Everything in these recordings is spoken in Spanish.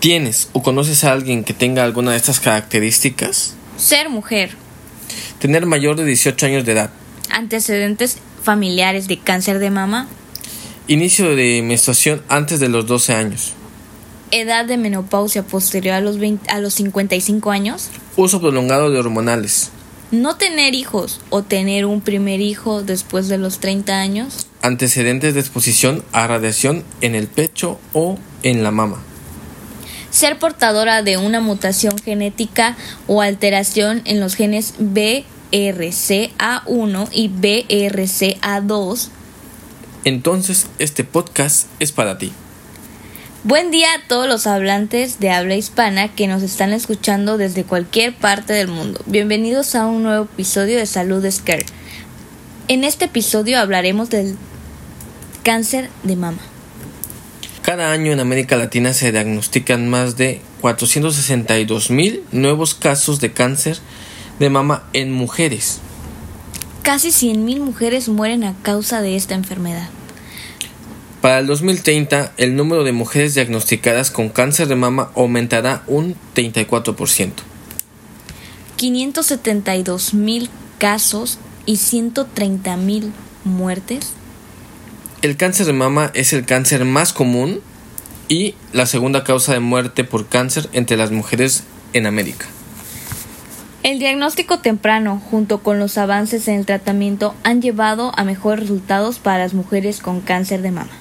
¿Tienes o conoces a alguien que tenga alguna de estas características? Ser mujer. Tener mayor de 18 años de edad. Antecedentes familiares de cáncer de mama. Inicio de menstruación antes de los 12 años. Edad de menopausia posterior a los, 20 a los 55 años. Uso prolongado de hormonales. No tener hijos o tener un primer hijo después de los 30 años. Antecedentes de exposición a radiación en el pecho o en la mama. Ser portadora de una mutación genética o alteración en los genes BRCA1 y BRCA2. Entonces, este podcast es para ti. Buen día a todos los hablantes de habla hispana que nos están escuchando desde cualquier parte del mundo. Bienvenidos a un nuevo episodio de Salud Scare. En este episodio hablaremos del cáncer de mama. Cada año en América Latina se diagnostican más de 462 mil nuevos casos de cáncer de mama en mujeres. Casi 100 mil mujeres mueren a causa de esta enfermedad. Para el 2030, el número de mujeres diagnosticadas con cáncer de mama aumentará un 34%. 572 mil casos y 130 mil muertes. El cáncer de mama es el cáncer más común y la segunda causa de muerte por cáncer entre las mujeres en América. El diagnóstico temprano, junto con los avances en el tratamiento, han llevado a mejores resultados para las mujeres con cáncer de mama.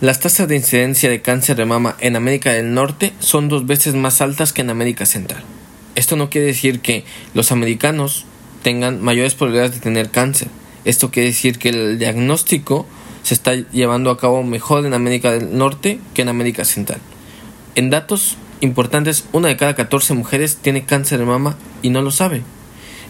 Las tasas de incidencia de cáncer de mama en América del Norte son dos veces más altas que en América Central. Esto no quiere decir que los americanos tengan mayores probabilidades de tener cáncer. Esto quiere decir que el diagnóstico se está llevando a cabo mejor en América del Norte que en América Central. En datos importantes, una de cada 14 mujeres tiene cáncer de mama y no lo sabe.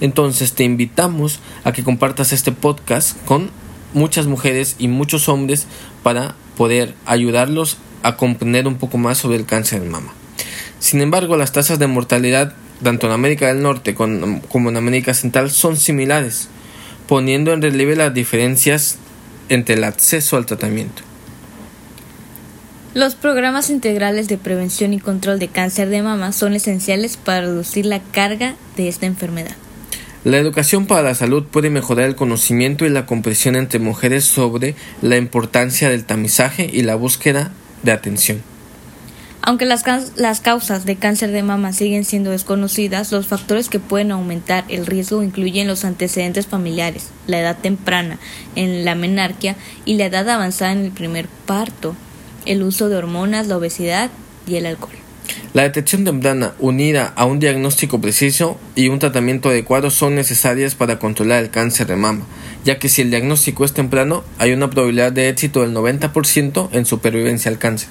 Entonces te invitamos a que compartas este podcast con muchas mujeres y muchos hombres para poder ayudarlos a comprender un poco más sobre el cáncer de mama. Sin embargo, las tasas de mortalidad tanto en América del Norte como en América Central son similares, poniendo en relieve las diferencias entre el acceso al tratamiento. Los programas integrales de prevención y control de cáncer de mama son esenciales para reducir la carga de esta enfermedad. La educación para la salud puede mejorar el conocimiento y la comprensión entre mujeres sobre la importancia del tamizaje y la búsqueda de atención. Aunque las, causas de cáncer de mama siguen siendo desconocidas, los factores que pueden aumentar el riesgo incluyen los antecedentes familiares, la edad temprana en la menarquia y la edad avanzada en el primer parto, el uso de hormonas, la obesidad y el alcohol. La detección temprana, unida a un diagnóstico preciso y un tratamiento adecuado, son necesarias para controlar el cáncer de mama, ya que si el diagnóstico es temprano, hay una probabilidad de éxito del 90% en supervivencia al cáncer.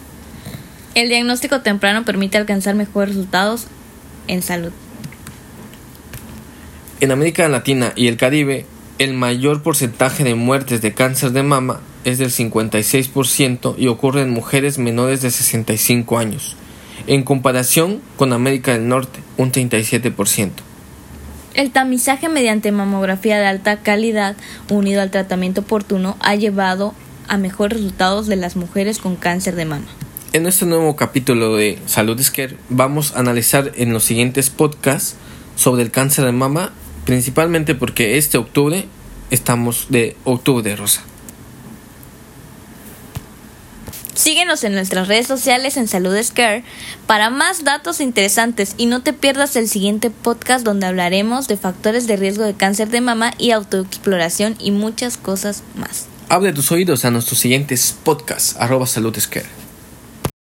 El diagnóstico temprano permite alcanzar mejores resultados en salud. En América Latina y el Caribe, el mayor porcentaje de muertes de cáncer de mama es del 56% y ocurre en mujeres menores de 65 años en comparación con América del Norte, un 37%. El tamizaje mediante mamografía de alta calidad unido al tratamiento oportuno ha llevado a mejores resultados de las mujeres con cáncer de mama. En este nuevo capítulo de Salud Scare vamos a analizar en los siguientes podcasts sobre el cáncer de mama, principalmente porque este octubre estamos de octubre de rosa. Síguenos en nuestras redes sociales en Salud Scare para más datos interesantes y no te pierdas el siguiente podcast donde hablaremos de factores de riesgo de cáncer de mama y autoexploración y muchas cosas más. Abre tus oídos a nuestros siguientes podcasts, arroba Salud Scare.